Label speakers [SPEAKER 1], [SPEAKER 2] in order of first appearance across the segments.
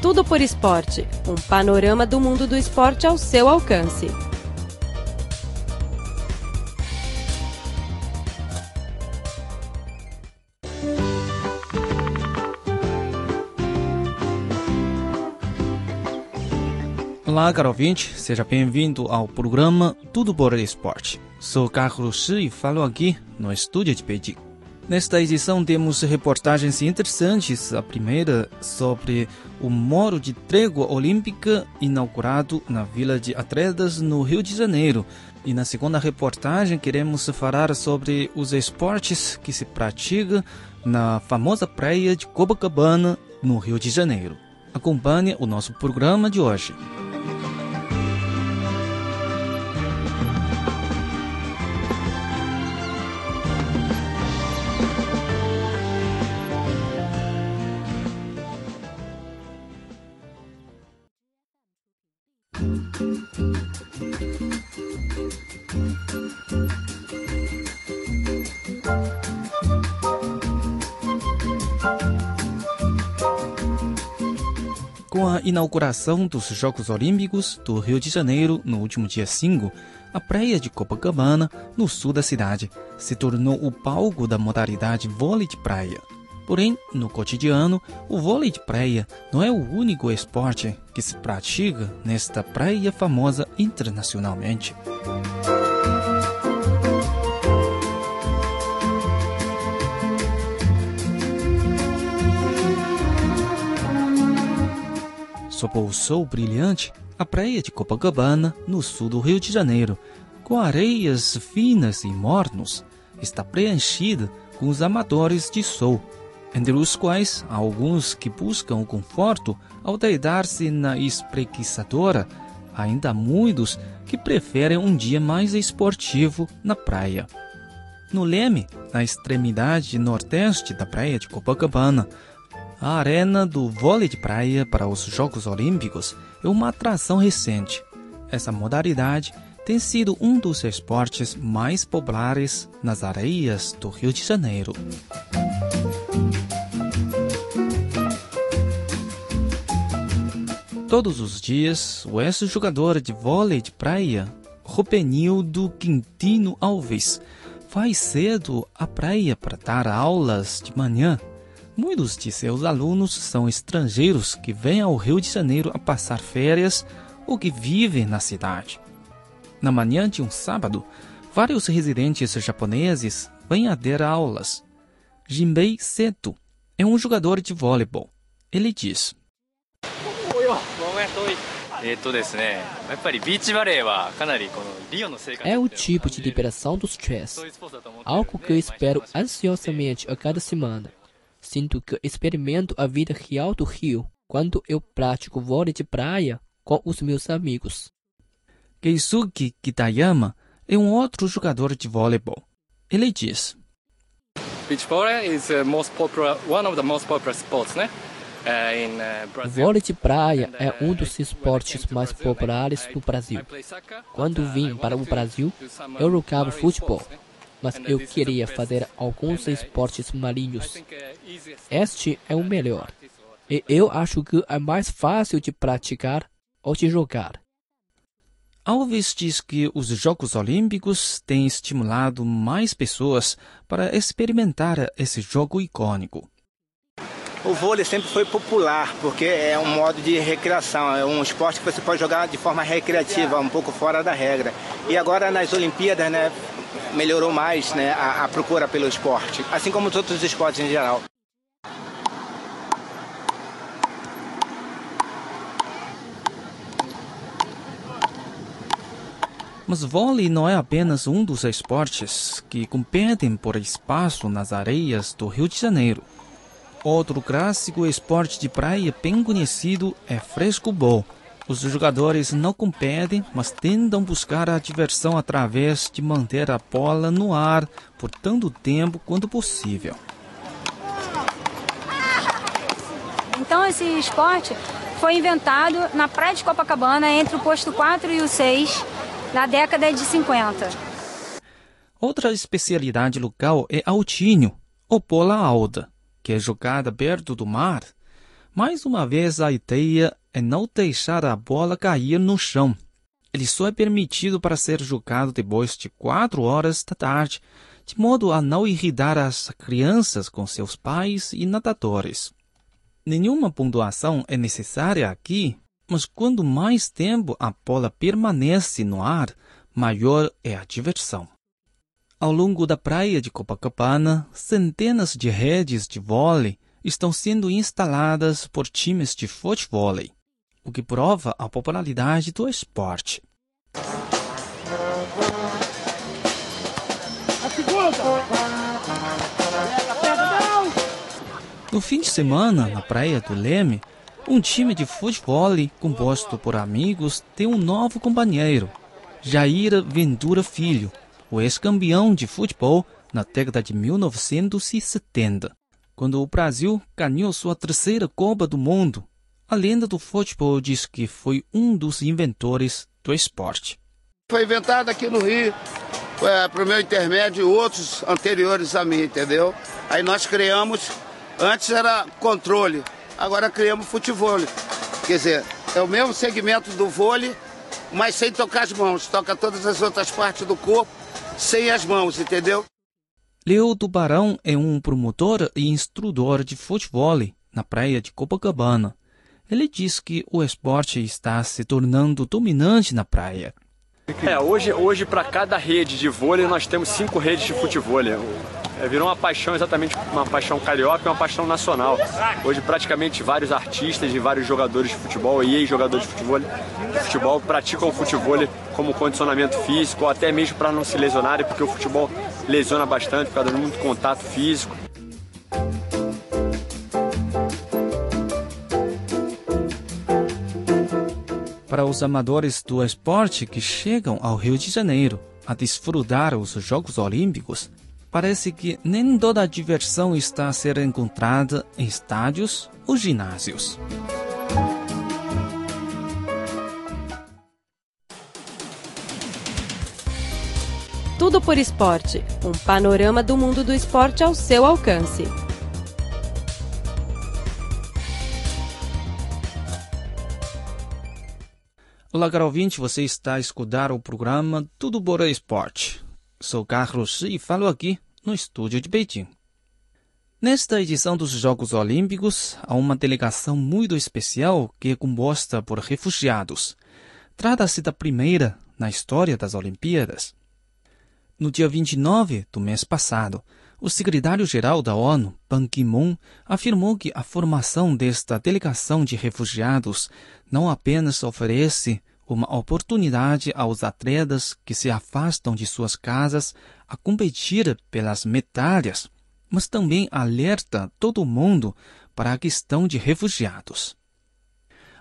[SPEAKER 1] Tudo por Esporte um panorama do mundo do esporte ao seu alcance.
[SPEAKER 2] Olá, caro ouvinte, seja bem-vindo ao programa Tudo por Esporte. Sou Carlos Shi e falo aqui no estúdio de Beijing. Nesta edição temos reportagens interessantes. A primeira sobre o Moro de Trégua Olímpica inaugurado na Vila de Atletas, no Rio de Janeiro. E na segunda reportagem queremos falar sobre os esportes que se praticam na famosa praia de Copacabana, no Rio de Janeiro. Acompanhe o nosso programa de hoje. Inauguração dos Jogos Olímpicos do Rio de Janeiro no último dia 5, a praia de Copacabana, no sul da cidade, se tornou o palco da modalidade vôlei de praia. Porém, no cotidiano, o vôlei de praia não é o único esporte que se pratica nesta praia famosa internacionalmente. Sob o sol brilhante, a praia de Copacabana, no sul do Rio de Janeiro, com areias finas e mornos, está preenchida com os amadores de sol, entre os quais há alguns que buscam o conforto ao deitar-se na espreguiçadora, ainda há muitos que preferem um dia mais esportivo na praia. No Leme, na extremidade nordeste da praia de Copacabana, a arena do vôlei de praia para os Jogos Olímpicos é uma atração recente. Essa modalidade tem sido um dos esportes mais populares nas areias do Rio de Janeiro. Todos os dias, o ex-jogador de vôlei de praia, Rubenildo Quintino Alves, vai cedo à praia para dar aulas de manhã Muitos de seus alunos são estrangeiros que vêm ao Rio de Janeiro a passar férias ou que vivem na cidade. Na manhã de um sábado, vários residentes japoneses vêm a dar aulas. Jinbei Seto é um jogador de voleibol. Ele diz:
[SPEAKER 3] é o tipo de liberação do stress, algo que eu espero ansiosamente a cada semana. Sinto que experimento a vida real do Rio quando eu pratico vôlei de praia com os meus amigos.
[SPEAKER 2] Keisuke Kitayama é um outro jogador de voleibol. Ele diz:
[SPEAKER 3] Beach volley is uh, most popular, one of the most popular sports, né? Uh, uh, o vôlei de praia é um dos esportes mais populares no Brasil. Quando vim para o Brasil, eu jogava futebol mas eu queria fazer alguns esportes marinhos. Este é o melhor. E eu acho que é mais fácil de praticar ou de jogar.
[SPEAKER 2] Alves diz que os Jogos Olímpicos têm estimulado mais pessoas para experimentar esse jogo icônico.
[SPEAKER 4] O vôlei sempre foi popular, porque é um modo de recreação, é um esporte que você pode jogar de forma recreativa, um pouco fora da regra. E agora nas Olimpíadas, né, melhorou mais né, a, a procura pelo esporte, assim como todos os esportes em geral.
[SPEAKER 2] Mas vôlei não é apenas um dos esportes que competem por espaço nas areias do Rio de Janeiro. Outro clássico esporte de praia bem conhecido é frescobol. Os jogadores não competem, mas tentam buscar a diversão através de manter a bola no ar por tanto tempo quanto possível.
[SPEAKER 5] Então esse esporte foi inventado na praia de Copacabana entre o posto 4 e o 6, na década de 50.
[SPEAKER 2] Outra especialidade local é altinho, ou bola alta que é jogada perto do mar. Mais uma vez, a ideia é não deixar a bola cair no chão. Ele só é permitido para ser jogado depois de quatro horas da tarde, de modo a não irritar as crianças com seus pais e nadadores. Nenhuma pontuação é necessária aqui, mas quando mais tempo a bola permanece no ar, maior é a diversão. Ao longo da praia de Copacabana, centenas de redes de vôlei estão sendo instaladas por times de futebol, o que prova a popularidade do esporte. No fim de semana, na praia do Leme, um time de futebol composto por amigos tem um novo companheiro, Jair Ventura Filho, o ex-campeão de futebol na década de 1970, quando o Brasil ganhou sua terceira Copa do Mundo. A lenda do futebol diz que foi um dos inventores do esporte.
[SPEAKER 6] Foi inventado aqui no Rio, é, para o meu intermédio e outros anteriores a mim, entendeu? Aí nós criamos, antes era controle, agora criamos futebol. Quer dizer, é o mesmo segmento do vôlei, mas sem tocar as mãos. Toca todas as outras partes do corpo sem as mãos, entendeu?
[SPEAKER 2] Leo Tubarão é um promotor e instrutor de futebol na praia de Copacabana. Ele diz que o esporte está se tornando dominante na praia.
[SPEAKER 7] É, hoje, hoje para cada rede de vôlei nós temos cinco redes de futebol. É, virou uma paixão, exatamente uma paixão carioca e uma paixão nacional. Hoje praticamente vários artistas e vários jogadores de futebol e ex-jogadores de futebol, de futebol praticam futebol como condicionamento físico, até mesmo para não se lesionarem, porque o futebol lesiona bastante por causa de muito contato físico.
[SPEAKER 2] Para os amadores do esporte que chegam ao Rio de Janeiro a desfrutar os Jogos Olímpicos, parece que nem toda a diversão está a ser encontrada em estádios ou ginásios.
[SPEAKER 1] Tudo por esporte um panorama do mundo do esporte ao seu alcance.
[SPEAKER 2] Olá, caro ouvinte, você está a escutar o programa Tudo por Esporte. Sou Carlos e falo aqui no estúdio de Beijing. Nesta edição dos Jogos Olímpicos, há uma delegação muito especial que é composta por refugiados. Trata-se da primeira na história das Olimpíadas. No dia 29 do mês passado, o secretário-geral da ONU, Ban Ki-moon, afirmou que a formação desta delegação de refugiados não apenas oferece uma oportunidade aos atletas que se afastam de suas casas a competir pelas medalhas, mas também alerta todo mundo para a questão de refugiados.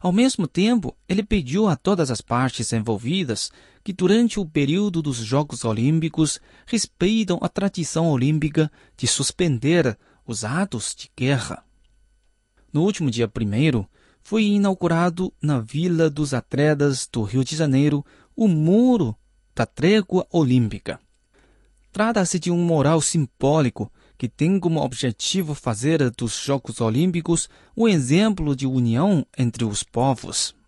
[SPEAKER 2] Ao mesmo tempo, ele pediu a todas as partes envolvidas que, durante o período dos Jogos Olímpicos, respeitam a tradição olímpica de suspender os atos de guerra. No último dia primeiro, foi inaugurado na Vila dos Atletas do Rio de Janeiro o Muro da Trégua Olímpica. Trata-se de um mural simbólico que tem como objetivo fazer dos Jogos Olímpicos um exemplo de união entre os povos.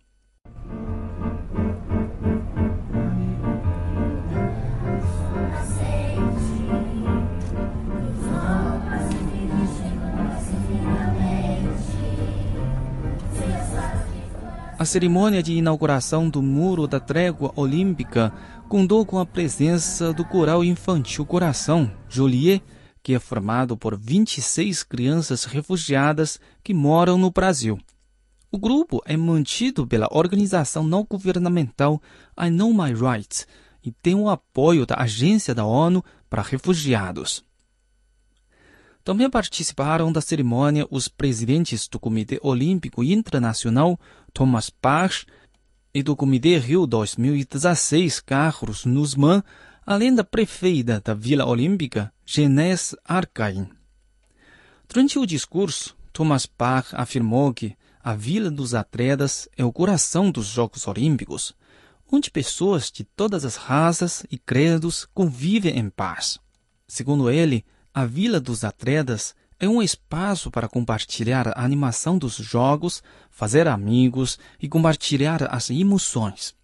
[SPEAKER 2] A cerimônia de inauguração do Muro da Trégua Olímpica contou com a presença do coral infantil Coração, Joliet, que é formado por 26 crianças refugiadas que moram no Brasil. O grupo é mantido pela organização não governamental I Know My Rights e tem o apoio da Agência da ONU para Refugiados. Também participaram da cerimônia os presidentes do Comitê Olímpico Internacional, Thomas Bach, e do Comitê Rio 2016, Carlos Nussmann, além da prefeita da Vila Olímpica, Genés Arcain. Durante o discurso, Thomas Bach afirmou que a Vila dos Atletas é o coração dos Jogos Olímpicos, onde pessoas de todas as raças e credos convivem em paz. Segundo ele, a Vila dos Atletas é um espaço para compartilhar a animação dos jogos, fazer amigos e compartilhar as emoções.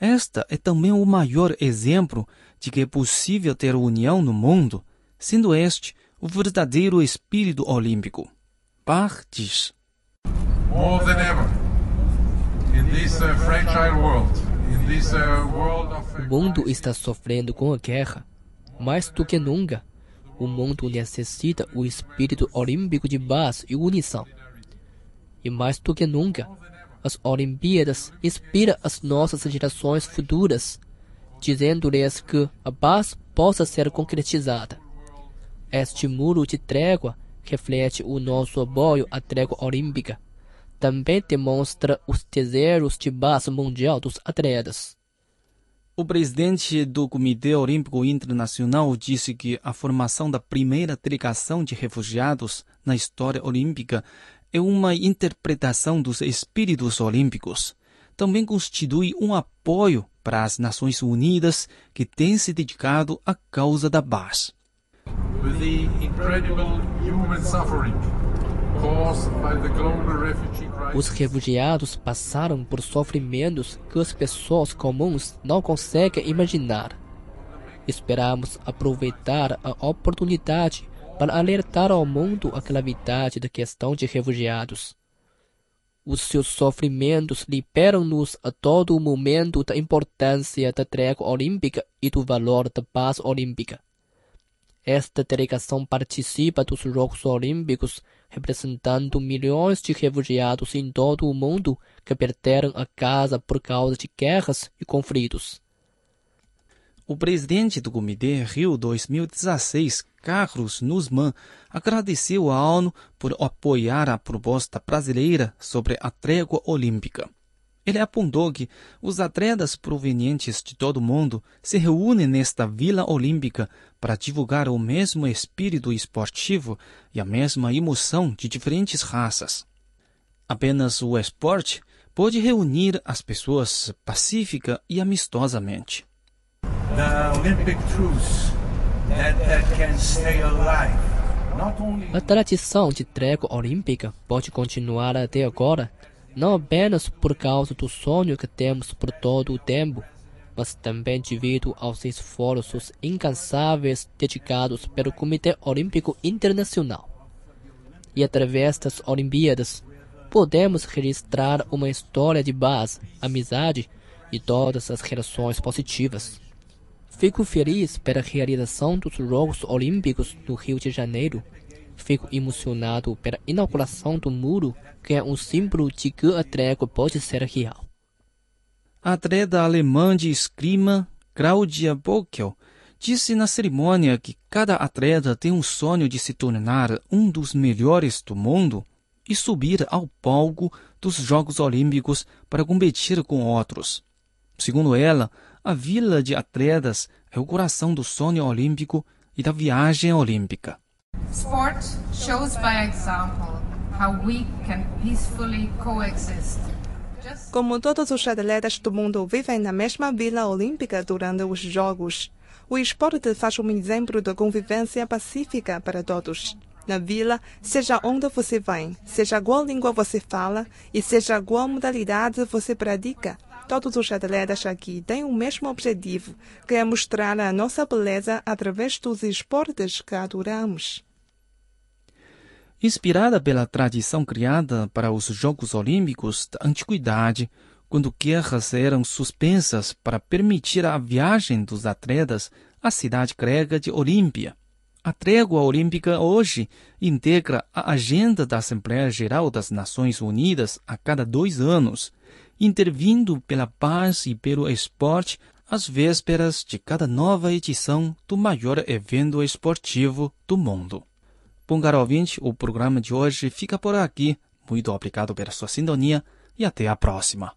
[SPEAKER 2] Esta é também o maior exemplo de que é possível ter união no mundo, sendo este o verdadeiro espírito olímpico. Bach diz: More than ever,
[SPEAKER 3] in this uh, fragile world, in this uh, world of... O mundo está sofrendo com a guerra, mais do que nunca o mundo necessita o espírito olímpico de paz e unição. E mais do que nunca, as Olimpíadas inspiram as nossas gerações futuras, dizendo-lhes que a paz possa ser concretizada. Este muro de trégua reflete o nosso apoio à trégua olímpica. Também demonstra os desejos de paz mundial dos atletas.
[SPEAKER 2] O presidente do Comitê Olímpico Internacional disse que a formação da primeira delegação de refugiados na história olímpica é uma interpretação dos espíritos olímpicos. Também constitui um apoio para as Nações Unidas que têm se dedicado à causa da paz. With the incredible human
[SPEAKER 3] suffering os refugiados passaram por sofrimentos que as pessoas comuns não conseguem imaginar. Esperamos aproveitar a oportunidade para alertar ao mundo a gravidade da questão de refugiados. Os seus sofrimentos liberam-nos a todo momento da importância da trégua olímpica e do valor da paz olímpica. Esta delegação participa dos Jogos Olímpicos representando milhões de refugiados em todo o mundo que perderam a casa por causa de guerras e conflitos.
[SPEAKER 2] O presidente do Comitê Rio 2016, Carlos Nusman, agradeceu à ONU por apoiar a proposta brasileira sobre a trégua olímpica. Ele apontou que os atletas provenientes de todo o mundo se reúnem nesta Vila Olímpica para divulgar o mesmo espírito esportivo e a mesma emoção de diferentes raças. Apenas o esporte pode reunir as pessoas pacífica e amistosamente.
[SPEAKER 3] A tradição de trégua olímpica pode continuar até agora não apenas por causa do sonho que temos por todo o tempo, mas também devido aos esforços incansáveis dedicados pelo Comitê Olímpico Internacional. E através das Olimpíadas, podemos registrar uma história de paz, amizade e todas as relações positivas. Fico feliz pela realização dos Jogos Olímpicos no Rio de Janeiro Fico emocionado pela inauguração do muro, que é um símbolo de que a trégua pode ser real.
[SPEAKER 2] A atleta alemã de esgrima, Claudia Bockel, disse na cerimônia que cada atleta tem um sonho de se tornar um dos melhores do mundo e subir ao palco dos Jogos Olímpicos para competir com outros. Segundo ela, a vila de atletas é o coração do sonho olímpico e da viagem olímpica. Sport shows by example how we can peacefully coexist.
[SPEAKER 8] Como todos os atletas do mundo vivem na mesma vila olímpica durante os Jogos, o esporte faz um exemplo de convivência pacífica para todos. Na vila, seja onde você vai, seja qual língua você fala e seja qual modalidade você pratica, todos os atletas aqui têm o mesmo objetivo, que é mostrar a nossa beleza através dos esportes que adoramos.
[SPEAKER 2] Inspirada pela tradição criada para os Jogos Olímpicos da Antiguidade, quando guerras eram suspensas para permitir a viagem dos atletas à cidade grega de Olímpia. A trégua olímpica hoje integra a agenda da Assembleia Geral das Nações Unidas a cada dois anos, intervindo pela paz e pelo esporte às vésperas de cada nova edição do maior evento esportivo do mundo. Bom, caro ouvinte, o programa de hoje fica por aqui. Muito obrigado pela sua sintonia e até a próxima.